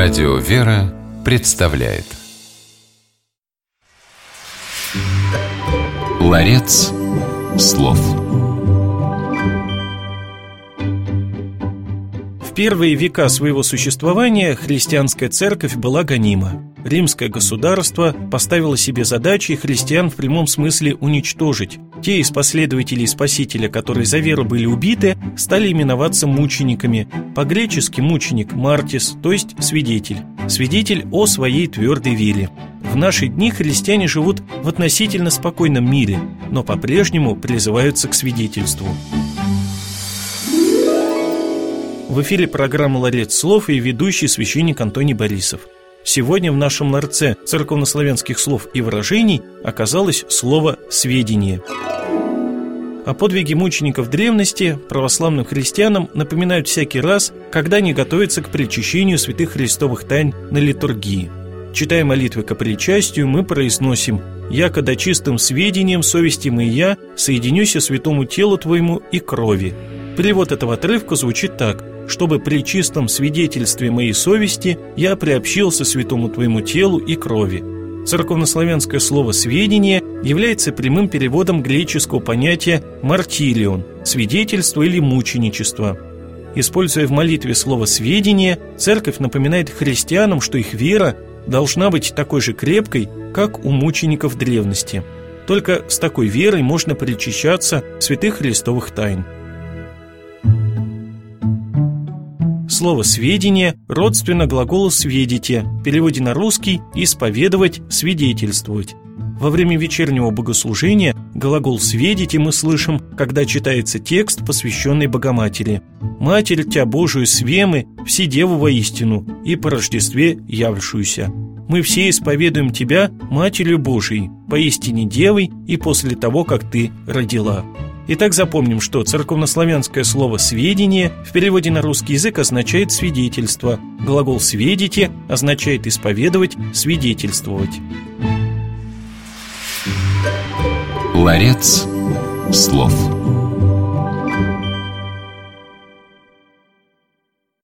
Радио «Вера» представляет. Ларец слов первые века своего существования христианская церковь была гонима. Римское государство поставило себе задачей христиан в прямом смысле уничтожить. Те из последователей Спасителя, которые за веру были убиты, стали именоваться мучениками. По-гречески мученик – мартис, то есть свидетель. Свидетель о своей твердой вере. В наши дни христиане живут в относительно спокойном мире, но по-прежнему призываются к свидетельству. В эфире программа «Ларец слов» и ведущий священник Антоний Борисов – Сегодня в нашем ларце церковнославянских слов и выражений оказалось слово «сведение». О подвиге мучеников древности православным христианам напоминают всякий раз, когда они готовятся к причащению святых христовых тайн на литургии. Читая молитвы к причастию, мы произносим «Якода чистым сведением совести мы и я соединюся святому телу Твоему и крови». Перевод этого отрывка звучит так – чтобы при чистом свидетельстве моей совести я приобщился святому твоему телу и крови. Церковнославянское слово «сведение» является прямым переводом греческого понятия «мартирион» – свидетельство или мученичество. Используя в молитве слово «сведение», церковь напоминает христианам, что их вера должна быть такой же крепкой, как у мучеников древности. Только с такой верой можно причащаться святых христовых тайн. Слово «сведение» родственно глаголу «сведите», в переводе на русский «исповедовать», «свидетельствовать». Во время вечернего богослужения глагол «сведите» мы слышим, когда читается текст, посвященный Богоматери. «Матерь Тя Божию свемы, все деву воистину, и по Рождестве явлющуюся». Мы все исповедуем Тебя, Матерью Божией, поистине Девой и после того, как Ты родила. Итак, запомним, что церковнославянское слово «сведение» в переводе на русский язык означает «свидетельство». Глагол «сведите» означает «исповедовать», «свидетельствовать». Ларец слов